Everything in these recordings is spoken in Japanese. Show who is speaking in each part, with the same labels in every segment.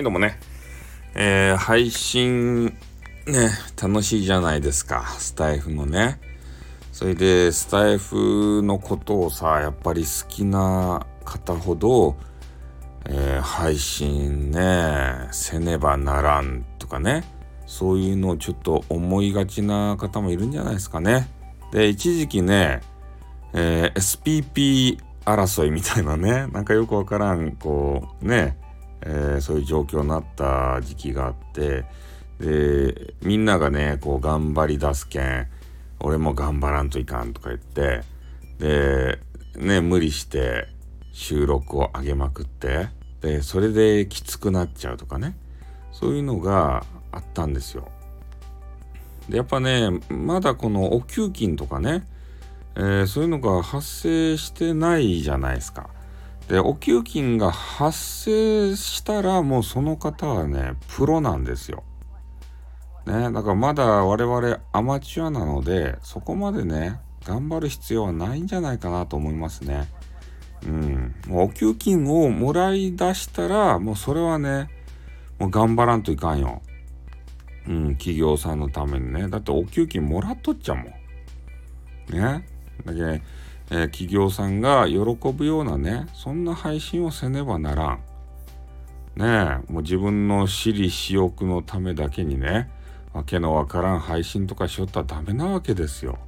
Speaker 1: はい、どうもね。えー、配信、ね、楽しいじゃないですか。スタイフのね。それで、スタイフのことをさ、やっぱり好きな方ほど、えー、配信ね、せねばならんとかね。そういうのをちょっと思いがちな方もいるんじゃないですかね。で、一時期ね、えー、SPP 争いみたいなね、なんかよくわからん、こう、ね、えー、そういう状況になった時期があってでみんながねこう頑張り出すけん俺も頑張らんといかんとか言ってでね無理して収録を上げまくってでそれできつくなっちゃうとかねそういうのがあったんですよ。でやっぱねまだこのお給金とかね、えー、そういうのが発生してないじゃないですか。で、お給金が発生したらもうその方はね、プロなんですよ。ね、だからまだ我々アマチュアなので、そこまでね、頑張る必要はないんじゃないかなと思いますね。うん。もうお給金をもらい出したら、もうそれはね、もう頑張らんといかんよ。うん、企業さんのためにね。だってお給金もらっとっちゃもん。ね。だけ、えー、企業さんが喜ぶようなねそんな配信をせねばならん。ねえもう自分の私利私欲のためだけにねわけのわからん配信とかしよったらダメなわけですよ。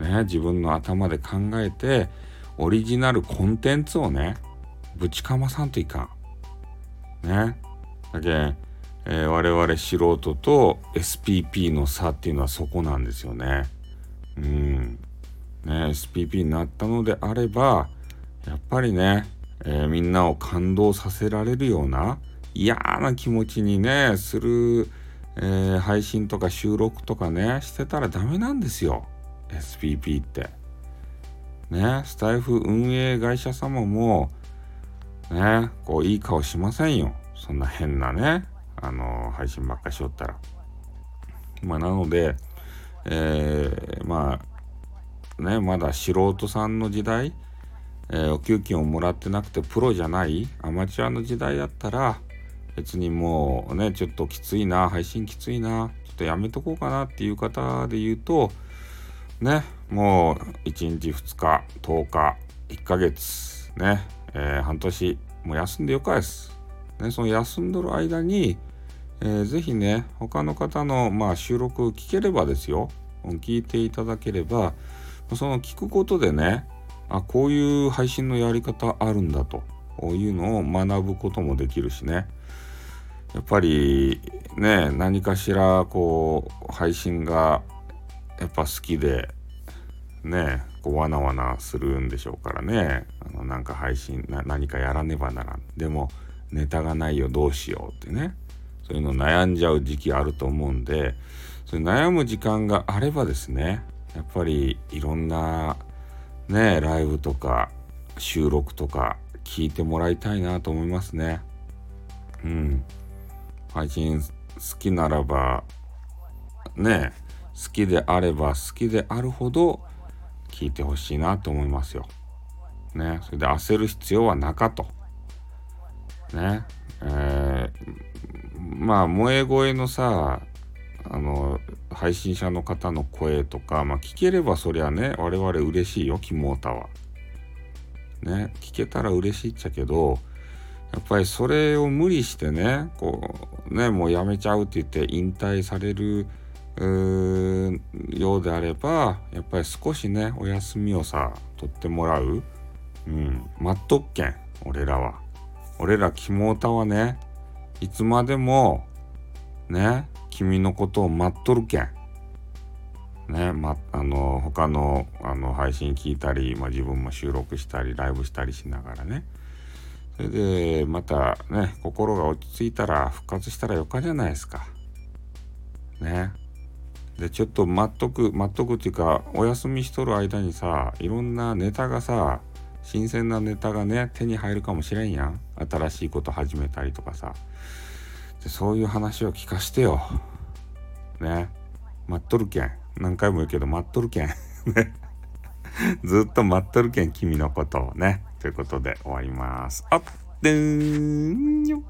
Speaker 1: ね自分の頭で考えてオリジナルコンテンツをねぶちかまさんといかん。ねだけ、えー、我々素人と SPP の差っていうのはそこなんですよね。うん。ね、SPP になったのであればやっぱりね、えー、みんなを感動させられるような嫌な気持ちにねする、えー、配信とか収録とかねしてたらダメなんですよ SPP って。ねスタイフ運営会社様もねこういい顔しませんよそんな変なねあの配信ばっかしよったら。まあなので、えー、まあね、まだ素人さんの時代、えー、お給金をもらってなくてプロじゃないアマチュアの時代だったら別にもうねちょっときついな配信きついなちょっとやめとこうかなっていう方で言うとねもう1日2日10日1ヶ月ね、えー、半年もう休んでよかです。ね、その休んどる間に、えー、ぜひね他の方の、まあ、収録聞ければですよ聞いていただければその聞くことでねあこういう配信のやり方あるんだというのを学ぶこともできるしね。やっぱりね何かしらこう配信がやっぱ好きでねこうわなわなするんでしょうからね。あのなんか配信何かやらねばならん。でもネタがないよどうしようってね。そういうの悩んじゃう時期あると思うんでそういう悩む時間があればですねやっぱりいろんなねライブとか収録とか聞いてもらいたいなと思いますね。うん。配信好きならばね好きであれば好きであるほど聞いてほしいなと思いますよ。ね。それで焦る必要はなかと。ね。えー、まあ萌え声のさあの配信者の方の声とか、まあ、聞ければそりゃね我々嬉しいよキモータは。ね聞けたら嬉しいっちゃけどやっぱりそれを無理してねこうねもうやめちゃうって言って引退されるようであればやっぱり少しねお休みをさ取ってもらう。うん、待っとっけん俺らは。俺らキモータはねいつまでもね君のことを待っとるけん。ね、ま、あの、他の、あの、配信聞いたり、まあ、自分も収録したり、ライブしたりしながらね。それで、またね、心が落ち着いたら、復活したらよかじゃないですか。ね。で、ちょっと待っとく、待っとくっていうか、お休みしとる間にさ、いろんなネタがさ、新鮮なネタがね、手に入るかもしれんやん。新しいこと始めたりとかさ。でそういう話を聞かしてよ。ね。待っとるけん。何回も言うけど待っとるけん。ね。ずっと待っとるけん君のことを。ね。ということで終わります。あっでーん。よ